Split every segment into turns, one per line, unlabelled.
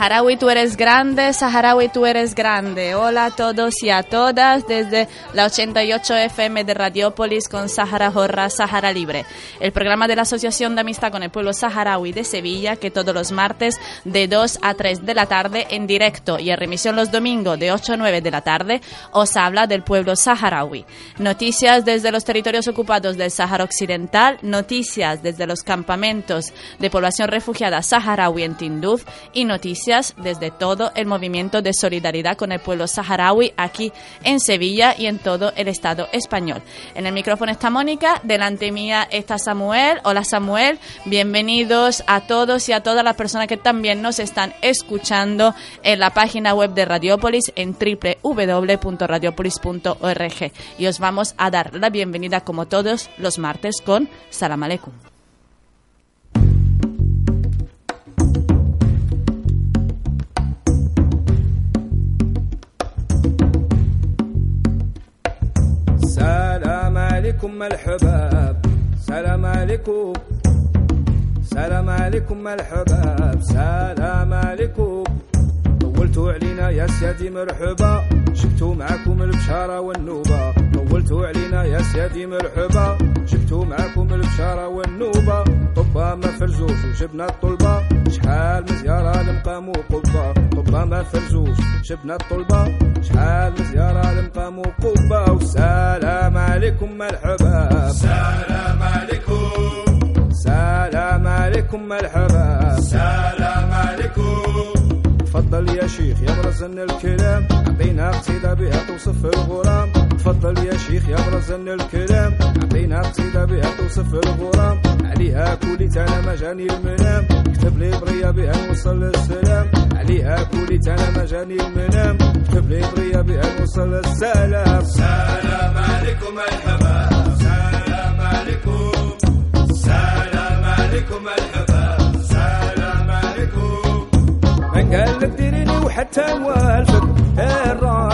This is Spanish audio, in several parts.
Saharaui.
Tú eres grande, Saharaui, tú eres grande. Hola a todos y a todas desde la 88 FM de Radiópolis con Sahara Jorra, Sahara Libre, el programa de la Asociación de Amistad con el Pueblo Saharaui de Sevilla, que todos los martes de 2 a 3 de la tarde en directo y en remisión los domingos de 8 a 9 de la tarde os habla del pueblo saharaui. Noticias desde los territorios ocupados del Sáhara Occidental, noticias desde los campamentos de población refugiada saharaui en Tinduf y noticias desde todo el movimiento de solidaridad con el pueblo saharaui aquí en Sevilla y en todo el Estado español. En el micrófono está Mónica, delante mía está Samuel. Hola Samuel, bienvenidos a todos y a todas las personas que también nos están escuchando en la página web de Radiopolis en www.radiopolis.org. Y os vamos a dar la bienvenida como todos los martes con Salam Aleikum.
سلام عليكم الحباب سلام عليكم. سلام عليكم الحباب؟ سلام عليكم. طولتوا علينا يا سيادي مرحبا. جبتوا معاكم البشارة والنوبة. طولتوا علينا يا سيادي مرحبا. جبتوا معاكم البشارة والنوبة. طبا ما فرزوش وجبنا الطلبة. شحال من زيارة لمقام وقبة طبا ما فرزوش جبنا الطلبة. شحال من زيارة لمقام وقبة والسلام عليكم مرحبا.
سلام عليكم.
سلام عليكم مرحبا.
سلام عليكم.
تفضل يا شيخ يا برزن الكلام. عطينا قصيدة بها توصف الغرام. تفضل يا شيخ يا برزن الكلام. عطينا قصيدة بها توصف الغرام. عليها كولي تانا ما جاني المنام. كتب لي برية بها نوصل للسلام. عليها كولي تانا ما جاني المنام. كتب لي برية بها نوصل للسلام.
سلام عليكم الحباب سلام عليكم. سلام عليكم الحباب سلام عليكم.
من قال لك ديريني وحتى نوالفك الراي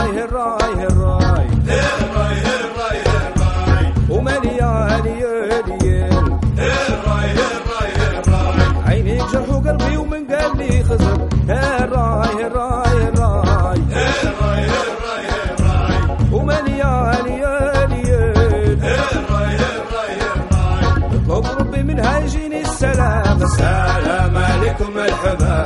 معكم الحمام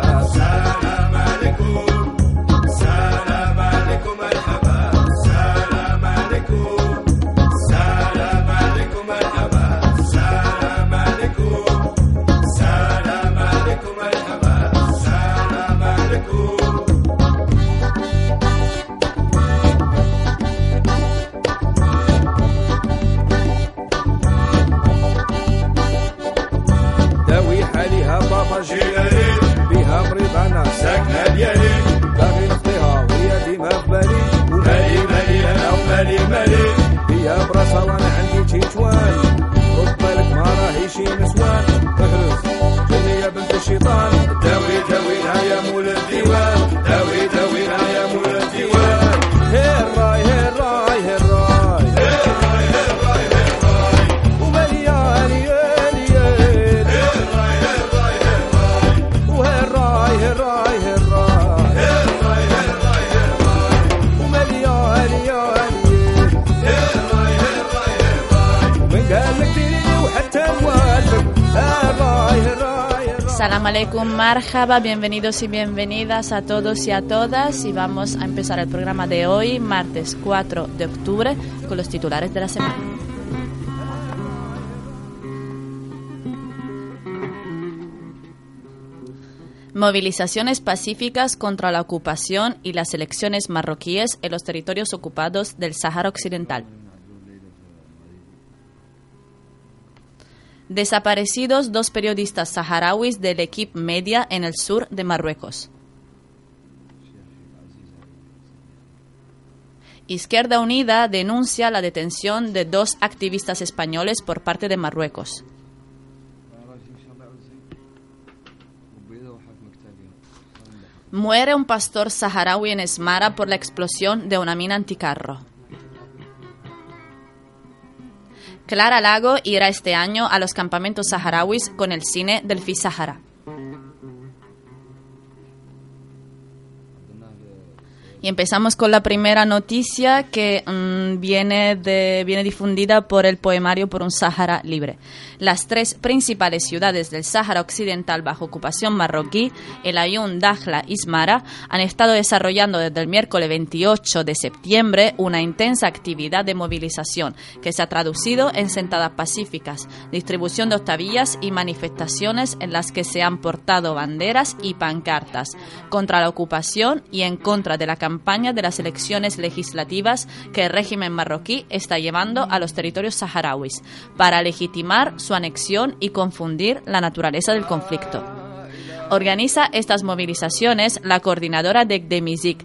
Salam alaikum, marhaba, bienvenidos y bienvenidas a todos y a todas y vamos a empezar el programa de hoy, martes 4 de octubre, con los titulares de la semana. Movilizaciones pacíficas contra la ocupación y las elecciones marroquíes en los territorios ocupados del Sáhara Occidental. Desaparecidos dos periodistas saharauis del Equipe Media en el sur de Marruecos. Izquierda Unida denuncia la detención de dos activistas españoles por parte de Marruecos. Muere un pastor saharaui en Esmara por la explosión de una mina anticarro. Clara Lago irá este año a los campamentos saharauis con el cine del FI Sahara. Y empezamos con la primera noticia que mm, viene, de, viene difundida por el poemario Por un Sáhara Libre. Las tres principales ciudades del Sáhara Occidental bajo ocupación marroquí, El Ayun, Dakhla y Smara, han estado desarrollando desde el miércoles 28 de septiembre una intensa actividad de movilización que se ha traducido en sentadas pacíficas, distribución de octavillas y manifestaciones en las que se han portado banderas y pancartas contra la ocupación y en contra de la campaña de las elecciones legislativas que el régimen marroquí está llevando a los territorios saharauis para legitimar su anexión y confundir la naturaleza del conflicto. Organiza estas movilizaciones la coordinadora de Gdemizik,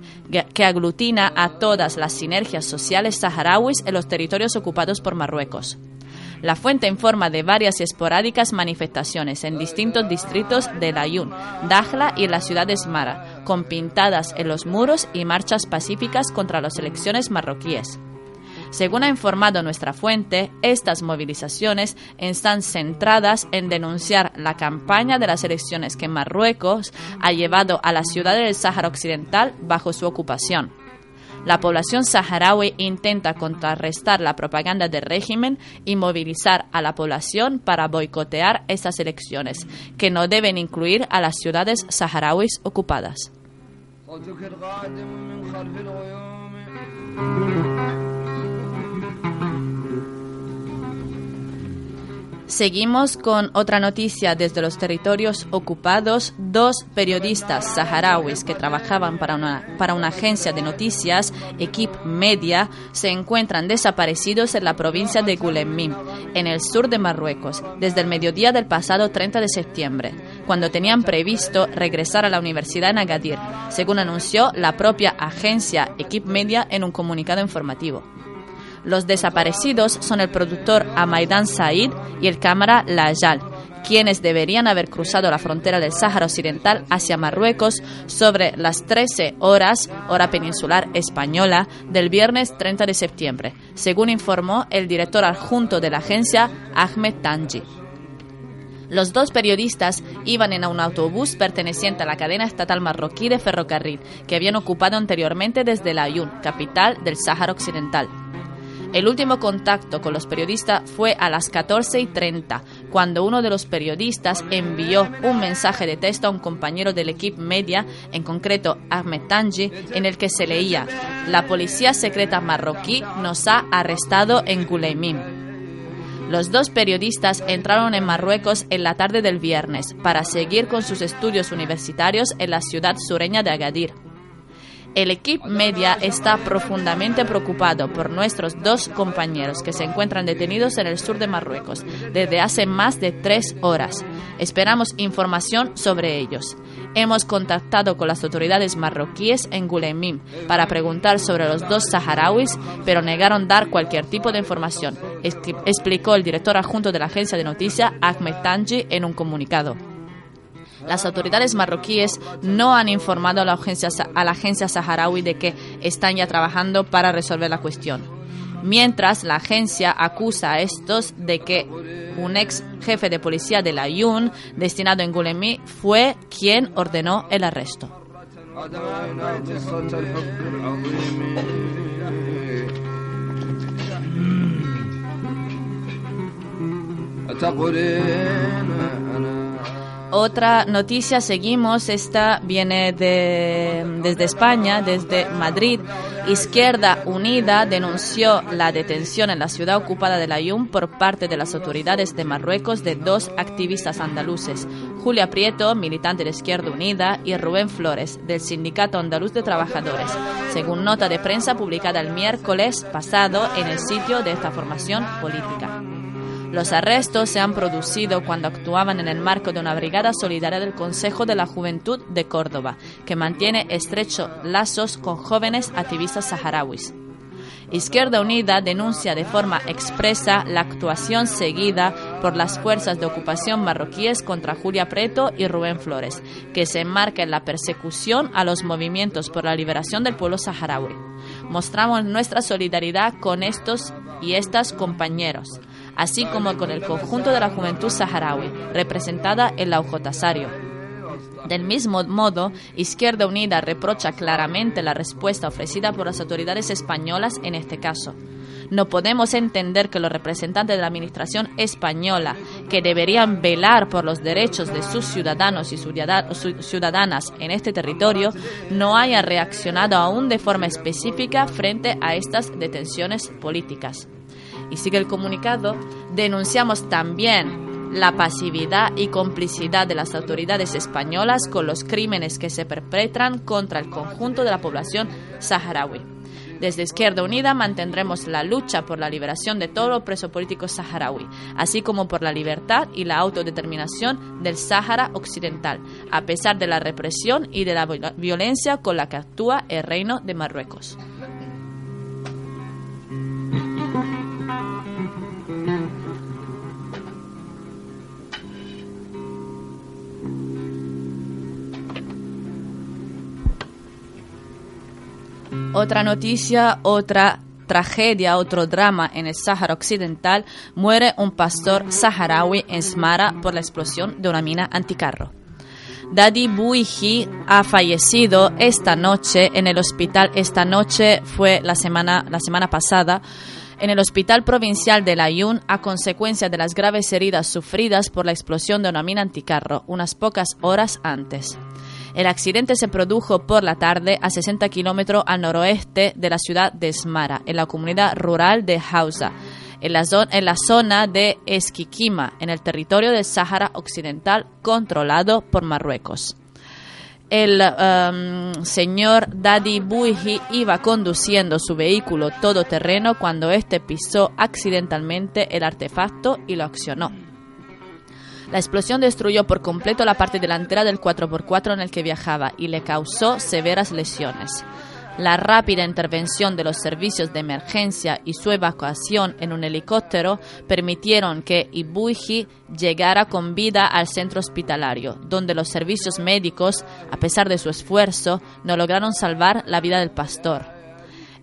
que aglutina a todas las sinergias sociales saharauis en los territorios ocupados por Marruecos. La fuente informa de varias esporádicas manifestaciones en distintos distritos de Layún, Dakhla y la ciudad de Smara, con pintadas en los muros y marchas pacíficas contra las elecciones marroquíes. Según ha informado nuestra fuente, estas movilizaciones están centradas en denunciar la campaña de las elecciones que Marruecos ha llevado a la ciudad del Sáhara Occidental bajo su ocupación. La población saharaui intenta contrarrestar la propaganda del régimen y movilizar a la población para boicotear estas elecciones, que no deben incluir a las ciudades saharauis ocupadas. Seguimos con otra noticia desde los territorios ocupados. Dos periodistas saharauis que trabajaban para una, para una agencia de noticias, Equip Media, se encuentran desaparecidos en la provincia de Gulemim, en el sur de Marruecos, desde el mediodía del pasado 30 de septiembre, cuando tenían previsto regresar a la universidad en Agadir, según anunció la propia agencia Equip Media en un comunicado informativo. Los desaparecidos son el productor Amaidan Said y el cámara Lajal, quienes deberían haber cruzado la frontera del Sáhara Occidental hacia Marruecos sobre las 13 horas, hora peninsular española, del viernes 30 de septiembre, según informó el director adjunto de la agencia, Ahmed Tanji. Los dos periodistas iban en un autobús perteneciente a la cadena estatal marroquí de ferrocarril, que habían ocupado anteriormente desde La capital del Sáhara Occidental. El último contacto con los periodistas fue a las 14 y 30, cuando uno de los periodistas envió un mensaje de texto a un compañero del equipo media, en concreto Ahmed Tanji, en el que se leía: La policía secreta marroquí nos ha arrestado en Guleimim. Los dos periodistas entraron en Marruecos en la tarde del viernes para seguir con sus estudios universitarios en la ciudad sureña de Agadir. El equipo media está profundamente preocupado por nuestros dos compañeros que se encuentran detenidos en el sur de Marruecos desde hace más de tres horas. Esperamos información sobre ellos. Hemos contactado con las autoridades marroquíes en Gulemim para preguntar sobre los dos saharauis, pero negaron dar cualquier tipo de información, explicó el director adjunto de la agencia de noticias Ahmed Tanji en un comunicado. Las autoridades marroquíes no han informado a la, agencia, saharaui de que están ya trabajando para resolver la cuestión. Mientras la agencia acusa a estos de que un ex jefe de policía de la Yun, destinado en Gulemi, fue quien ordenó el arresto. Otra noticia, seguimos, esta viene de, desde España, desde Madrid. Izquierda Unida denunció la detención en la ciudad ocupada de Layún por parte de las autoridades de Marruecos de dos activistas andaluces, Julia Prieto, militante de Izquierda Unida, y Rubén Flores, del Sindicato Andaluz de Trabajadores, según nota de prensa publicada el miércoles pasado en el sitio de esta formación política. Los arrestos se han producido cuando actuaban en el marco de una brigada solidaria del Consejo de la Juventud de Córdoba, que mantiene estrechos lazos con jóvenes activistas saharauis. Izquierda Unida denuncia de forma expresa la actuación seguida por las fuerzas de ocupación marroquíes contra Julia Preto y Rubén Flores, que se enmarca en la persecución a los movimientos por la liberación del pueblo saharaui. Mostramos nuestra solidaridad con estos y estas compañeros así como con el conjunto de la juventud saharaui, representada en la Sario. Del mismo modo, Izquierda Unida reprocha claramente la respuesta ofrecida por las autoridades españolas en este caso. No podemos entender que los representantes de la Administración española, que deberían velar por los derechos de sus ciudadanos y ciudadanas en este territorio, no hayan reaccionado aún de forma específica frente a estas detenciones políticas. Y sigue el comunicado, denunciamos también la pasividad y complicidad de las autoridades españolas con los crímenes que se perpetran contra el conjunto de la población saharaui. Desde Izquierda Unida mantendremos la lucha por la liberación de todo preso político saharaui, así como por la libertad y la autodeterminación del Sáhara Occidental, a pesar de la represión y de la violencia con la que actúa el Reino de Marruecos. Otra noticia, otra tragedia, otro drama en el Sáhara Occidental, muere un pastor saharaui en Smara por la explosión de una mina anticarro. Dadi Buiji ha fallecido esta noche en el hospital. Esta noche fue la semana, la semana pasada en el Hospital Provincial de Layún a consecuencia de las graves heridas sufridas por la explosión de una mina anticarro unas pocas horas antes. El accidente se produjo por la tarde a 60 kilómetros al noroeste de la ciudad de Smara, en la comunidad rural de Hausa, en la, zona, de Esquiquima, en el territorio del Sáhara Occidental controlado por Marruecos. El um, señor Dadi Buiji iba conduciendo su vehículo todoterreno cuando este pisó accidentalmente el artefacto y lo accionó. La explosión destruyó por completo la parte delantera del 4x4 en el que viajaba y le causó severas lesiones. La rápida intervención de los servicios de emergencia y su evacuación en un helicóptero permitieron que Ibuji llegara con vida al centro hospitalario, donde los servicios médicos, a pesar de su esfuerzo, no lograron salvar la vida del pastor.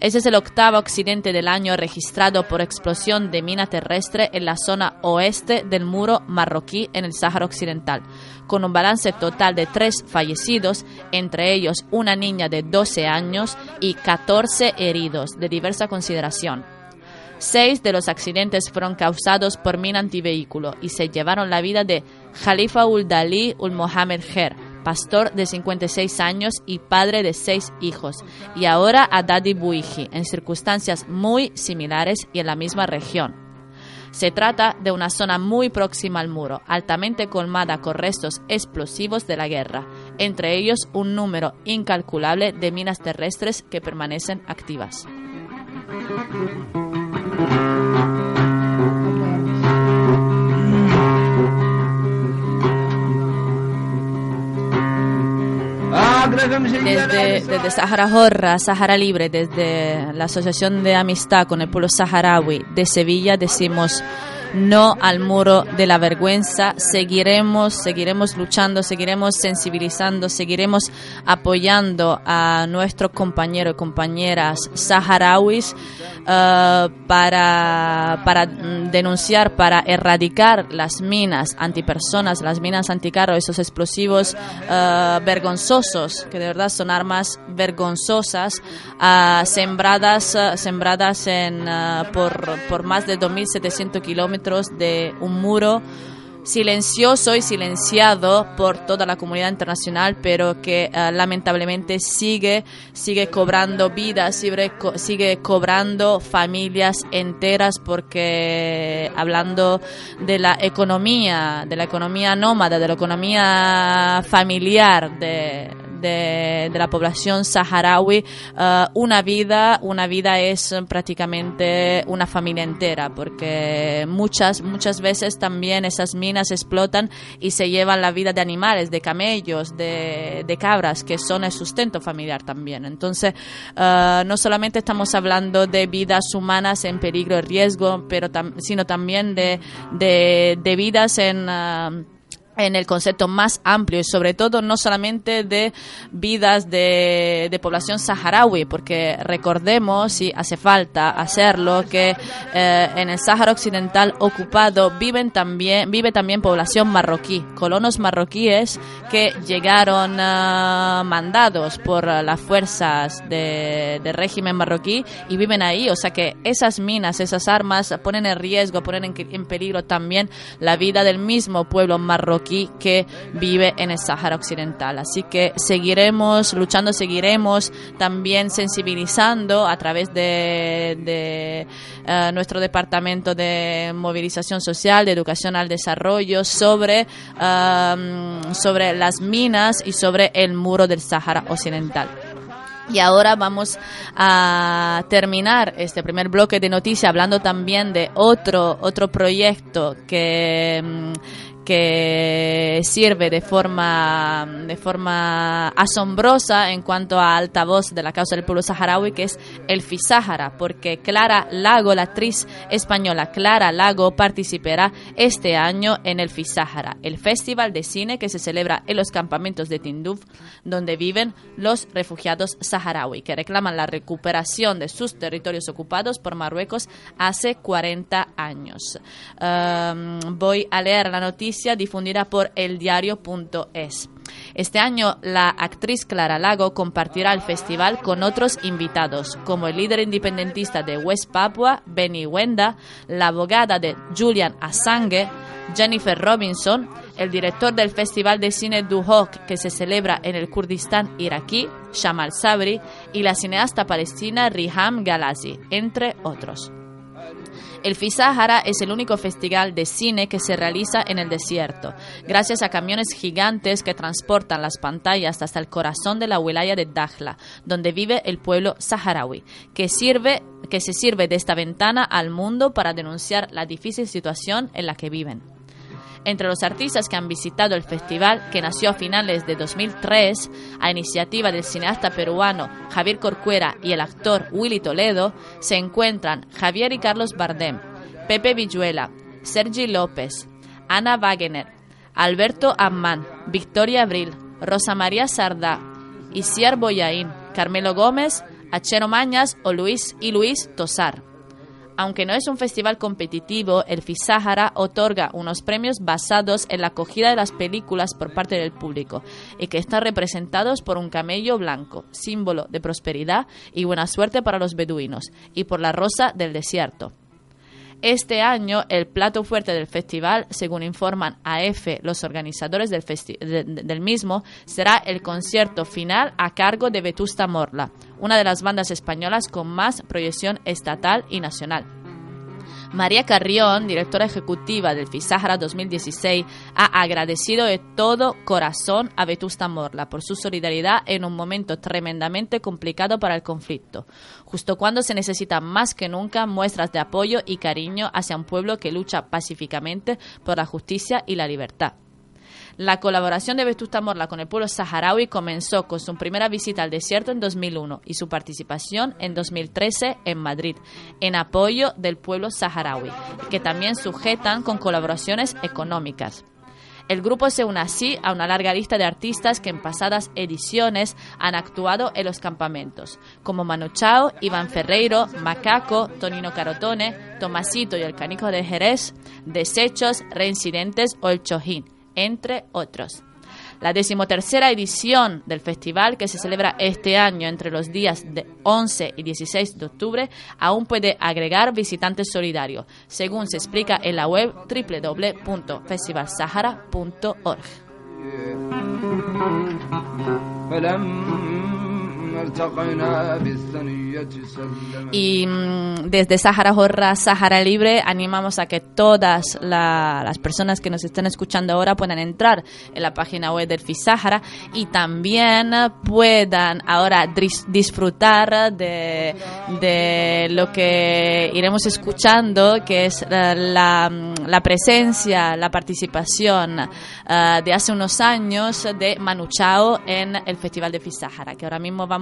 Ese es el octavo accidente del año registrado por explosión de mina terrestre en la zona oeste del muro marroquí en el Sáhara Occidental, con un balance total de tres fallecidos, entre ellos una niña de 12 años y 14 heridos de diversa consideración. Seis de los accidentes fueron causados por mina antivehículo y se llevaron la vida de Khalifa ul Dali ul Mohamed Her, pastor de 56 años y padre de seis hijos, y ahora a Dadi Buiji, en circunstancias muy similares y en la misma región. Se trata de una zona muy próxima al muro, altamente colmada con restos explosivos de la guerra, entre ellos un número incalculable de minas terrestres que permanecen activas. Desde, desde Sahara Jorra, Sahara Libre, desde la Asociación de Amistad con el Pueblo Saharaui de Sevilla, decimos no al muro de la vergüenza. Seguiremos, seguiremos luchando, seguiremos sensibilizando, seguiremos apoyando a nuestros compañeros y compañeras saharauis uh, para, para denunciar, para erradicar las minas antipersonas, las minas anticarro, esos explosivos uh, vergonzosos, que de verdad son armas vergonzosas, uh, sembradas, sembradas en, por, por más de 2.700 kilómetros de un muro silencioso y silenciado por toda la comunidad internacional, pero que eh, lamentablemente sigue, sigue cobrando vidas, sigue, sigue cobrando familias enteras, porque hablando de la economía, de la economía nómada, de la economía familiar de, de, la población saharaui, eh, una vida, una vida es prácticamente una familia entera, porque muchas, muchas veces también esas minas explotan y se llevan la vida de animales, de camellos, de, de cabras, que son el sustento familiar también. Entonces, eh, no solamente estamos hablando de vidas humanas en peligro y riesgo, pero tam- sino también de, de, de vidas en... eh, en el concepto más amplio y sobre todo no solamente de vidas de, población saharaui, porque recordemos, y hace falta hacerlo, que eh, en el Sáhara Occidental ocupado viven también, vive también población marroquí, colonos marroquíes que llegaron ah, mandados por las fuerzas de, régimen marroquí y viven ahí, o sea que esas minas, esas armas ponen en riesgo, ponen en, en peligro también la vida del mismo pueblo marroquí que vive en el Sáhara Occidental. Así que seguiremos luchando, seguiremos también sensibilizando a través de, eh, nuestro departamento de movilización social, de educación al desarrollo, sobre, um, sobre las minas y sobre el muro del Sáhara Occidental. Y ahora vamos a terminar este primer bloque de noticias hablando también de otro, otro proyecto que, mm, sirve de forma, de forma asombrosa en cuanto a altavoz de la causa del pueblo saharaui, que es el FISAHARA, porque Clara Lago, la actriz española Clara Lago, participará este año en el FISAHARA, el festival de cine que se celebra en los campamentos de Tinduf, donde viven los refugiados saharaui, que reclaman la recuperación de sus territorios ocupados por Marruecos hace 40 años. Voy a leer la noticia difundida por eldiario.es. Este año la actriz Clara Lago compartirá el festival con otros invitados, como el líder independentista de West Papua, Benny Wenda, la abogada de Julian Assange, Jennifer Robinson, el director del Festival de Cine Duhok que se celebra en el Kurdistán iraquí, Shamal Sabri, y la cineasta palestina Riham Galazi, entre otros. El FISAHARA es el único festival de cine que se realiza en el desierto, gracias a camiones gigantes que transportan las pantallas hasta el corazón de la wilaya de Dakhla, donde vive el pueblo saharaui, que, sirve, que se sirve de esta ventana al mundo para denunciar la difícil situación en la que viven. Entre los artistas que han visitado el festival, que nació a finales de 2003 a iniciativa del cineasta peruano Javier Corcuera y el actor Willy Toledo, se encuentran Javier y Carlos Bardem, Pepe Villuela, Sergi López, Ana Wagener, Alberto Amman, Victoria Abril, Rosa María Sardá, Isiar Boyaín, Carmelo Gómez, Achero Mañas o Luis y Luis Tosar. Aunque no es un festival competitivo, el FISAHARA otorga unos premios basados en la acogida de las películas por parte del público y que están representados por un camello blanco, símbolo de prosperidad y buena suerte para los beduinos, y por la rosa del desierto. Este año, el plato fuerte del festival, según informan AF los organizadores del, del mismo, será el concierto final a cargo de Vetusta Morla, una de las bandas españolas con más proyección estatal y nacional. María Carrión, directora ejecutiva del FISAHARA 2016, ha agradecido de todo corazón a Vetusta Morla por su solidaridad en un momento tremendamente complicado para el conflicto, justo cuando se necesitan más que nunca muestras de apoyo y cariño hacia un pueblo que lucha pacíficamente por la justicia y la libertad. La colaboración de Vetusta Morla con el pueblo saharaui comenzó con su primera visita al desierto en 2001 y su participación en 2013 en Madrid, en apoyo del pueblo saharaui, que también sujetan con colaboraciones económicas. El grupo se une así a una larga lista de artistas que en pasadas ediciones han actuado en los campamentos, como Manu Chao, Iván Ferreiro, Macaco, Tonino Carotone, Tomasito y el Canico de Jerez, Desechos, Reincidentes o El Chojín, entre otros. La decimotercera edición del festival, que se celebra este año entre los días de 11 y 16 de octubre, aún puede agregar visitantes solidarios, según se explica en la web www.festivalsahara.org. Y mm, desde Sahara Jorra, Sahara Libre, animamos a que todas la- las personas que nos estén escuchando ahora puedan entrar en la página web del FISAHARA y también puedan ahora dis- disfrutar de, lo que iremos escuchando, que es la, presencia, la participación eh, de hace unos años de Manu Chao en el Festival de FISAHARA, que ahora mismo vamos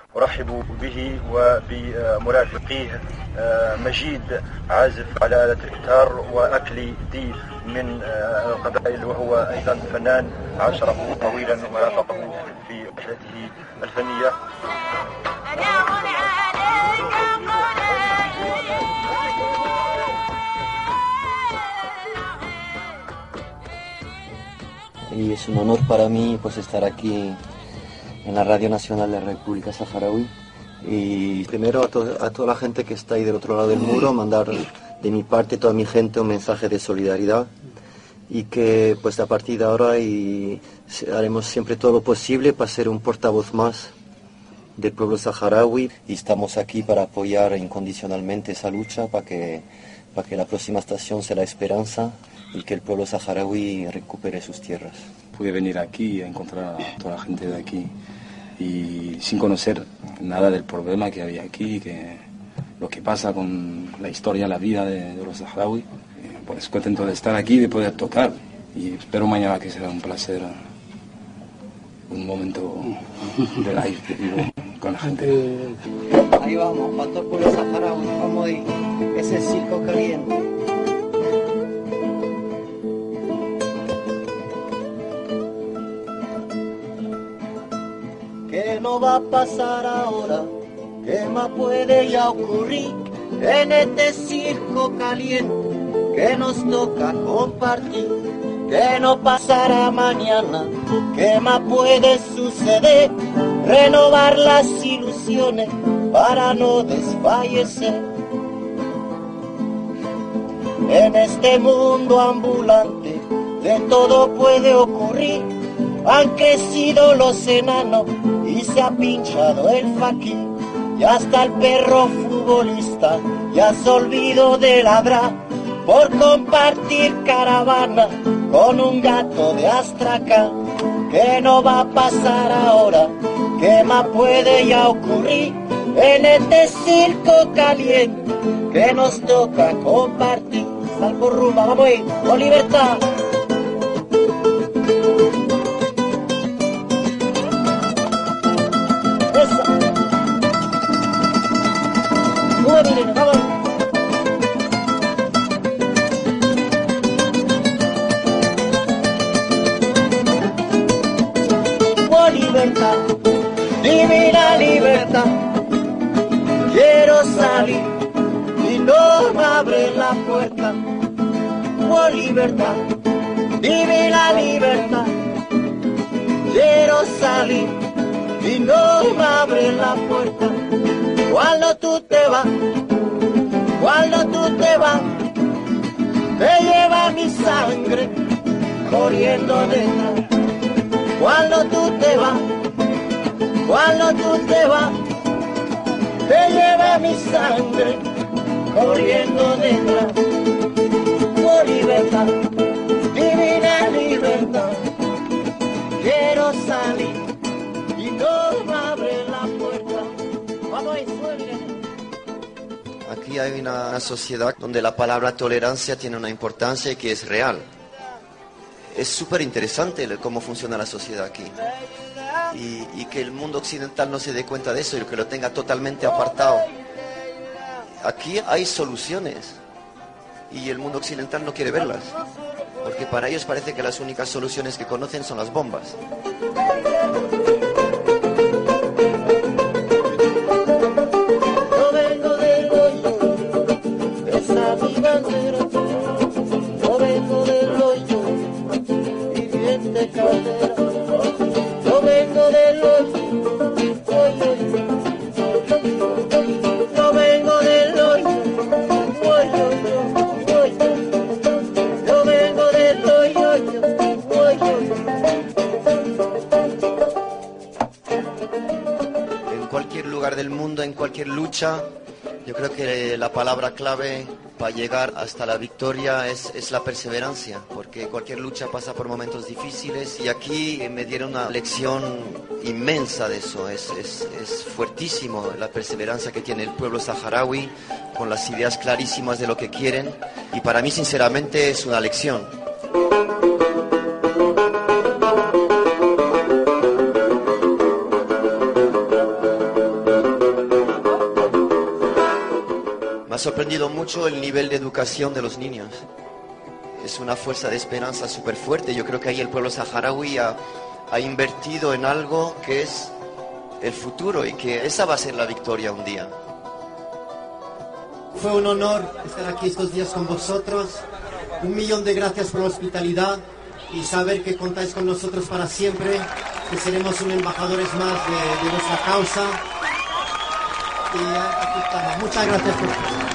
أرحب به وبمرافقيه آه، مجيد عازف على آلة الجيتار وأكلي دي من آه، القبائل وهو أيضا فنان عاشره طويلا ورافقه في رحلته الفنية.
Y es un honor para mí pues estar aquí en la Radio Nacional de la República Saharaui. Y primero a, to- a toda la gente que está ahí del otro lado del muro mandar de mi parte toda mi gente un mensaje de solidaridad. Y que pues a partir de ahora haremos siempre todo lo posible para ser un portavoz más del pueblo saharaui. Y estamos aquí para apoyar incondicionalmente esa lucha para que, para que la próxima estación sea la esperanza y que el pueblo saharaui recupere sus tierras.
Pude venir aquí a encontrar a toda la gente de aquí y sin conocer nada del problema que había aquí, que lo que pasa con la historia, la vida de, de los saharauis. Eh, Pues contento de estar aquí, de poder tocar y espero mañana que será un placer, eh, un momento de live vivo con la gente.
Ahí vamos, para todo el pueblo saharaui, vamos ahí, ese circo caliente. Pasar ahora? ¿Qué más puede ya ocurrir en este circo caliente que nos toca compartir? ¿Qué no pasará mañana? ¿Qué más puede suceder? Renovar las ilusiones para no desfallecer. En este mundo ambulante de todo puede ocurrir. Han crecido los enanos se ha pinchado el faquín. Y hasta el perro futbolista ya se olvidó de ladrar por compartir caravana con un gato de Astracán. ¿Qué no va a pasar ahora? ¿Qué más puede ya ocurrir en este circo caliente que nos toca compartir? Sal por rumba, vamos ahí, con libertad. Libertad, divina libertad. Quiero salir y no me abre la puerta. Cuando tú te vas, cuando tú te vas, te lleva mi sangre corriendo detrás. Cuando tú te vas, cuando tú te vas, te lleva mi sangre corriendo detrás.
Aquí hay una, sociedad donde la palabra tolerancia tiene una importancia y que es real. Es súper interesante cómo funciona la sociedad aquí. y que el mundo occidental no se dé cuenta de eso y que lo tenga totalmente apartado. Aquí hay soluciones y el mundo occidental no quiere verlas, porque para ellos parece que las únicas soluciones que conocen son las bombas. En cualquier lucha, yo creo que la palabra clave para llegar hasta la victoria es, es la perseverancia, porque cualquier lucha pasa por momentos difíciles y aquí me dieron una lección inmensa de eso, es, es, es fuertísimo la perseverancia que tiene el pueblo saharaui con las ideas clarísimas de lo que quieren y para mí sinceramente es una lección. Sorprendido mucho el nivel de educación de los niños. Es una fuerza de esperanza súper fuerte. Yo creo que ahí el pueblo saharaui ha, invertido en algo que es el futuro y que esa va a ser la victoria un día.
Fue un honor estar aquí estos días con vosotros. Un millón de gracias por la hospitalidad y saber que contáis con nosotros para siempre, que seremos un embajadores más de, de nuestra causa. Y aquí. Muchas gracias por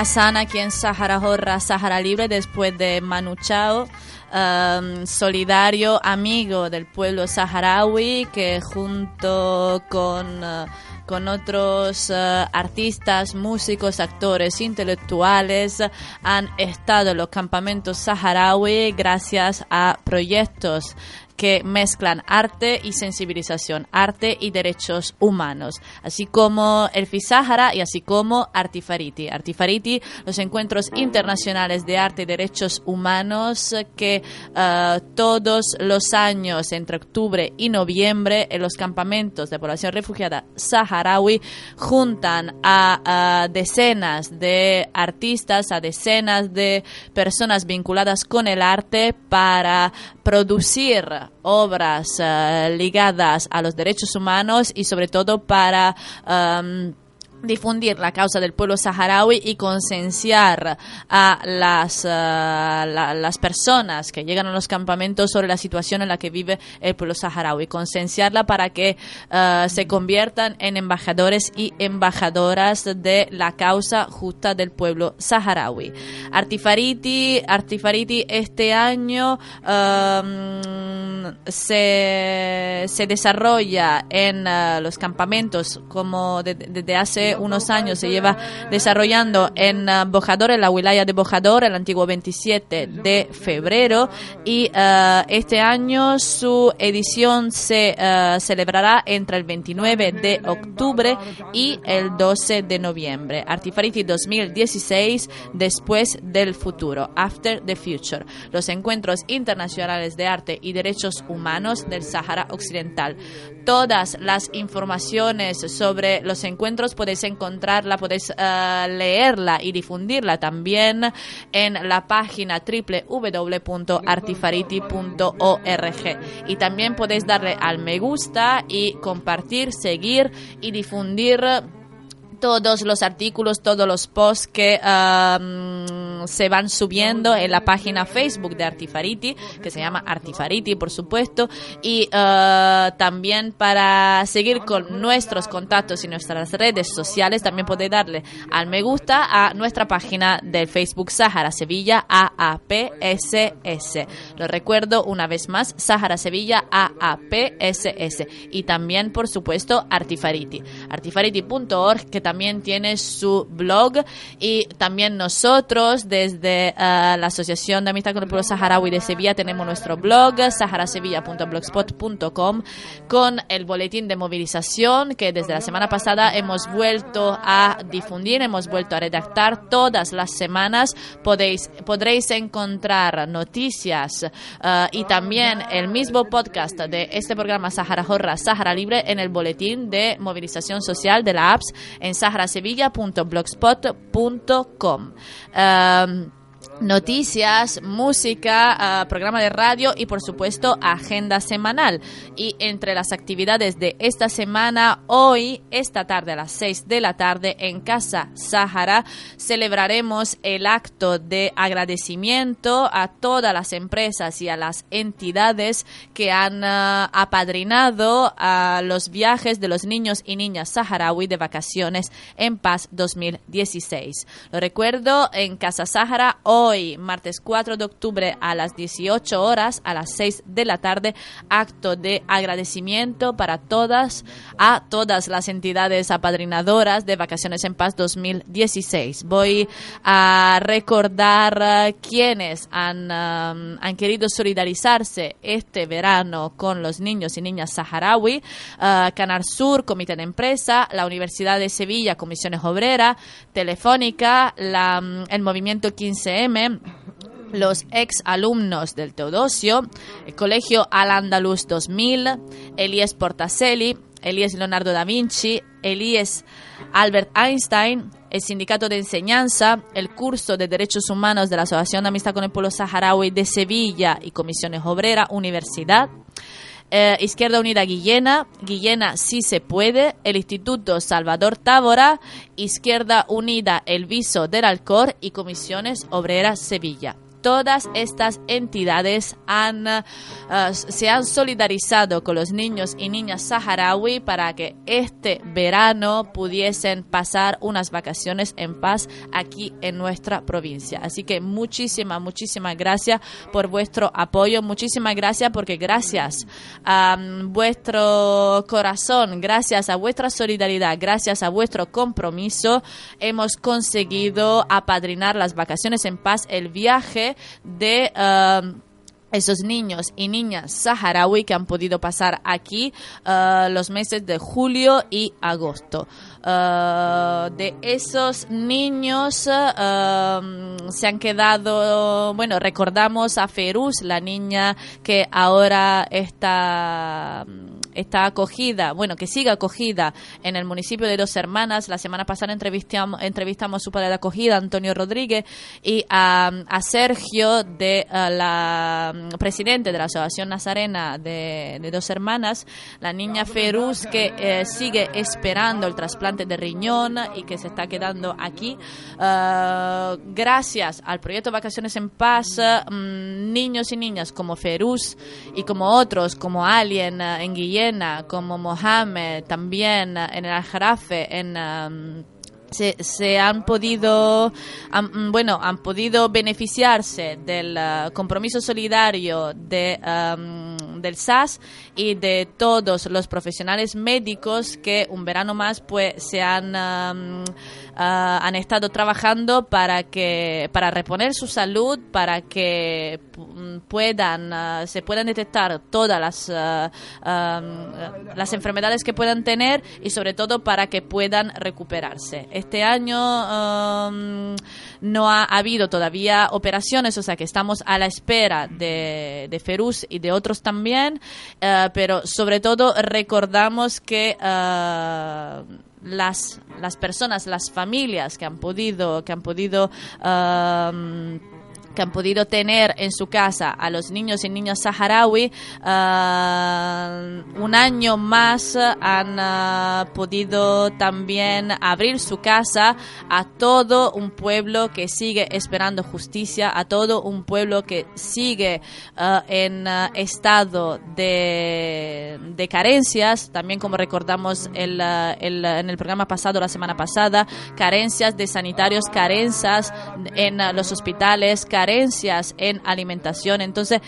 Hassan aquí en Sahara Jorra, Sahara Libre, después de Manu Chao, um, solidario, amigo del pueblo saharaui, que junto con, uh, con otros uh, artistas, músicos, actores, intelectuales, han estado en los campamentos saharaui gracias a proyectos que mezclan arte y sensibilización, arte y derechos humanos, así como el Fisahara y así como Artifariti. Artifariti, los encuentros internacionales de arte y derechos humanos que uh, todos los años, entre octubre y noviembre, en los campamentos de población refugiada saharaui, juntan a decenas de artistas, a decenas de personas vinculadas con el arte para producir obras uh, ligadas a los derechos humanos y sobre todo para um, difundir la causa del pueblo saharaui y concienciar a las, la, las personas que llegan a los campamentos sobre la situación en la que vive el pueblo saharaui, concienciarla para que uh, se conviertan en embajadores y embajadoras de la causa justa del pueblo saharaui. Artifariti, Artifariti este año um, se, se desarrolla en uh, los campamentos como desde de, de hace unos años se lleva desarrollando en uh, Bojador, en la wilaya de Bojador, el antiguo 27 de febrero. Y uh, este año su edición se uh, celebrará entre el 29 de octubre y el 12 de noviembre. Artifariti 2016, después del futuro, After the Future. Los encuentros internacionales de arte y derechos humanos del Sahara Occidental. Todas las informaciones sobre los encuentros encontrarla, podéis uh, leerla y difundirla también en la página www.artifariti.org. Y también podéis darle al me gusta y compartir, seguir y difundir todos los artículos, todos los posts que se van subiendo en la página Facebook de Artifariti, que se llama Artifariti, por supuesto, y uh, también para seguir con nuestros contactos y nuestras redes sociales, también podéis darle al me gusta a nuestra página del Facebook Sahara Sevilla AAPSS. Lo recuerdo una vez más, Sahara Sevilla AAPSS. Y también, por supuesto, Artifariti. Artifariti.org, que también tiene su blog y también nosotros desde uh, la Asociación de Amistad con el Pueblo Saharaui de Sevilla tenemos nuestro blog saharasevilla.blogspot.com con el boletín de movilización que desde la semana pasada hemos vuelto a difundir, hemos vuelto a redactar todas las semanas. Podéis, podréis encontrar noticias uh, y también el mismo podcast de este programa Sahara Jorra, Sahara Libre en el boletín de movilización social de la APS en saharasevilla.blogspot.com. Um, noticias, música, uh, programa de radio y por supuesto agenda semanal. Y entre las actividades de esta semana, hoy, esta tarde a las 6 de la tarde en Casa Sahara, celebraremos el acto de agradecimiento a todas las empresas y a las entidades que han uh, apadrinado a los viajes de los niños y niñas saharaui de vacaciones en paz 2016. Lo recuerdo en Casa Sahara hoy hoy, martes 4 de octubre a las 18 horas, a las 6 de la tarde, acto de agradecimiento para todas, a todas las entidades apadrinadoras de Vacaciones en Paz 2016. Voy a recordar uh, quienes han, um, han querido solidarizarse este verano con los niños y niñas saharaui, uh, Sur, Comité de Empresa, la Universidad de Sevilla, Comisiones Obreras, Telefónica, um, el Movimiento 15M, los ex alumnos del Teodosio, el Colegio Al Andalus 2000, Elías Portacelli, Elías Leonardo da Vinci, Elías Albert Einstein, el Sindicato de Enseñanza, el Curso de Derechos Humanos de la Asociación de Amistad con el Pueblo Saharaui de Sevilla y Comisiones Obreras, Universidad. Eh, Izquierda Unida Guillena, Guillena sí se puede, el Instituto Salvador Tábora, Izquierda Unida El Viso del Alcor. Y Comisiones Obreras Sevilla. Todas estas entidades han, uh, se han solidarizado con los niños y niñas saharaui para que este verano pudiesen pasar unas vacaciones en paz aquí en nuestra provincia. Así que muchísimas, muchísimas gracias por vuestro apoyo, muchísimas gracias porque gracias a vuestro corazón, gracias a vuestra solidaridad, gracias a vuestro compromiso, hemos conseguido apadrinar las vacaciones en paz, el viaje de... Um, esos niños y niñas saharaui que han podido pasar aquí uh, los meses de julio y agosto. Uh, de esos niños um, se han quedado, bueno, recordamos a Feruz, la niña que ahora está está acogida, bueno, que siga acogida en el municipio de Dos Hermanas. La semana pasada entrevistamos, entrevistamos a su padre de acogida, Antonio Rodríguez, y a, Sergio, de la mm, presidente de la Asociación Nazarena de, Dos Hermanas, la niña Feruz que eh, sigue esperando el trasplante de riñón y que se está quedando aquí. Ah, gracias al proyecto Vacaciones en Paz, mm, niños y niñas como Feruz y como otros, como Alien eh, en Guillermo, como Mohamed, también en el Aljarafe, en... Um, se, han podido bueno han podido beneficiarse del uh, compromiso solidario de um, del SAS y de todos los profesionales médicos que un verano más pues se han um, han estado trabajando para que para reponer su salud para que puedan uh, se puedan detectar todas las uh, um, las enfermedades que puedan tener y sobre todo para que puedan recuperarse. Este año no ha habido todavía operaciones o sea que estamos a la espera de, de Feruz y de otros también pero sobre todo recordamos que las, las personas, las familias que han podido, que han podido que han podido tener en su casa a los niños y niñas saharaui, uh, un año más han uh, podido también abrir su casa a todo un pueblo que sigue esperando justicia, a todo un pueblo que sigue uh, en estado de, de, carencias, también como recordamos el, el, en el programa pasado, la semana pasada, carencias de sanitarios, carencias en los hospitales, carencias carencias en alimentación. Entonces,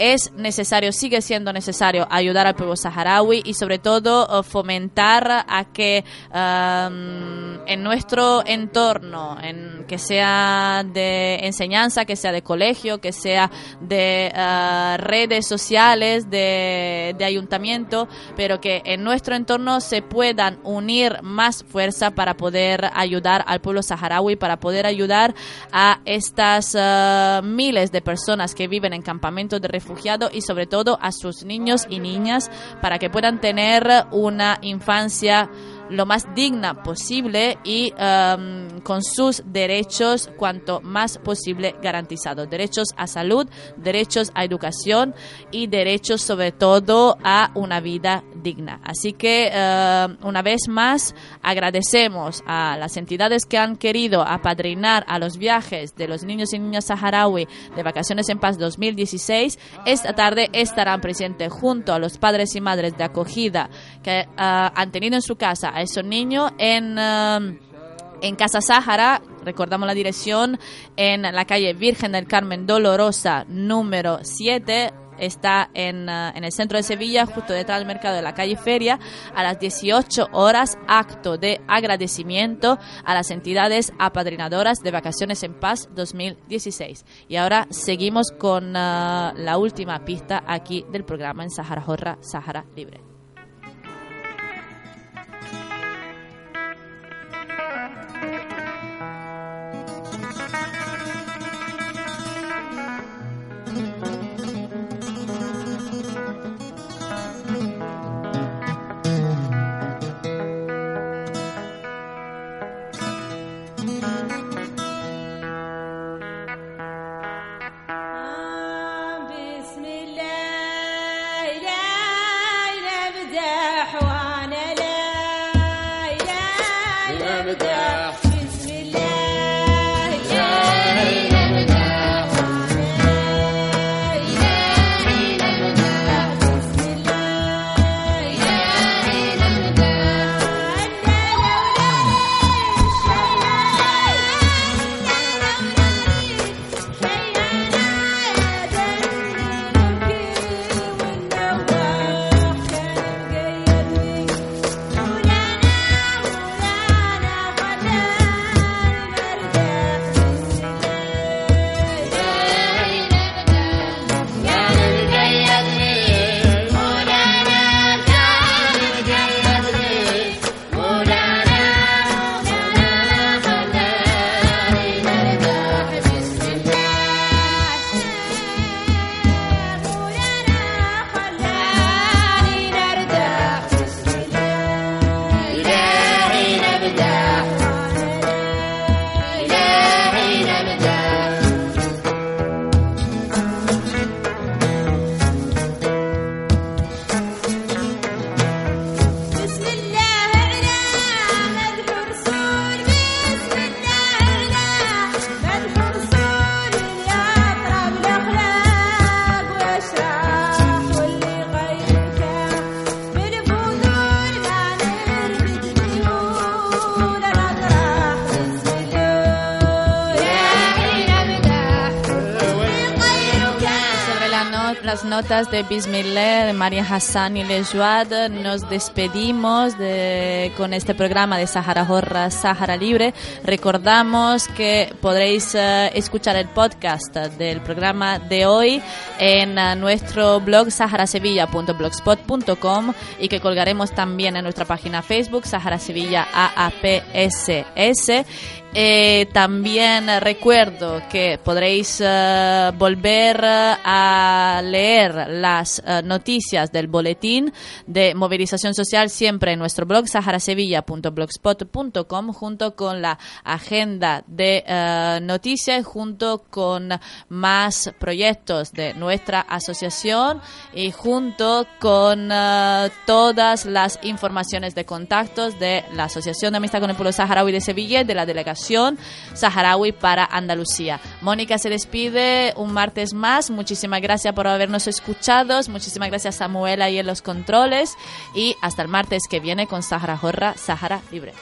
es necesario, sigue siendo necesario ayudar al pueblo saharaui y sobre todo eh, fomentar a que en nuestro entorno, en, que sea de enseñanza, que sea de colegio, que sea de uh, redes sociales, de, de ayuntamiento, pero que en nuestro entorno se puedan unir más fuerza para poder ayudar al pueblo saharaui, para poder ayudar a estas uh, miles de personas que viven en campamentos de refugiados y sobre todo a sus niños y niñas para que puedan tener una infancia lo más digna posible y um, con sus derechos cuanto más posible garantizados. Derechos a salud, derechos a educación y derechos sobre todo a una vida digna. Así que uh, una vez más agradecemos a las entidades que han querido apadrinar a los viajes de los niños y niñas saharaui de Vacaciones en Paz 2016. Esta tarde estarán presentes junto a los padres y madres de acogida que uh, han tenido en su casa a esos niños en... Um, en Casa Sáhara, recordamos la dirección, en la calle Virgen del Carmen Dolorosa, número 7, está en, uh, en, el centro de Sevilla, justo detrás del mercado de la calle Feria, a las 18 horas, acto de agradecimiento a las entidades apadrinadoras de Vacaciones en Paz 2016. Y ahora seguimos con uh, la última pista aquí del programa en Sahara Jorra, Sahara Libre. Notas de Bismillah, de María Hassan y Lejuad, nos despedimos de, con este programa de Sahara Horra, Sahara Libre. Recordamos que podréis eh, escuchar el podcast del programa de hoy en eh, nuestro blog saharasevilla.blogspot.com y que colgaremos también en nuestra página Facebook Sahara Sevilla AAPSS eh, también recuerdo que podréis eh, volver eh, a leer las noticias del boletín de movilización social siempre en nuestro blog saharasevilla.blogspot.com junto con la agenda de noticias junto con más proyectos de nuestra asociación y junto con todas las informaciones de contactos de la Asociación de Amistad con el Pueblo Saharaui de Sevilla y de la delegación saharaui para Andalucía. Mónica se despide un martes más. Muchísimas gracias por habernos escuchado. Muchísimas gracias Samuel ahí en los controles. Y hasta el martes que viene con Sahara Jorra, Sahara Libre.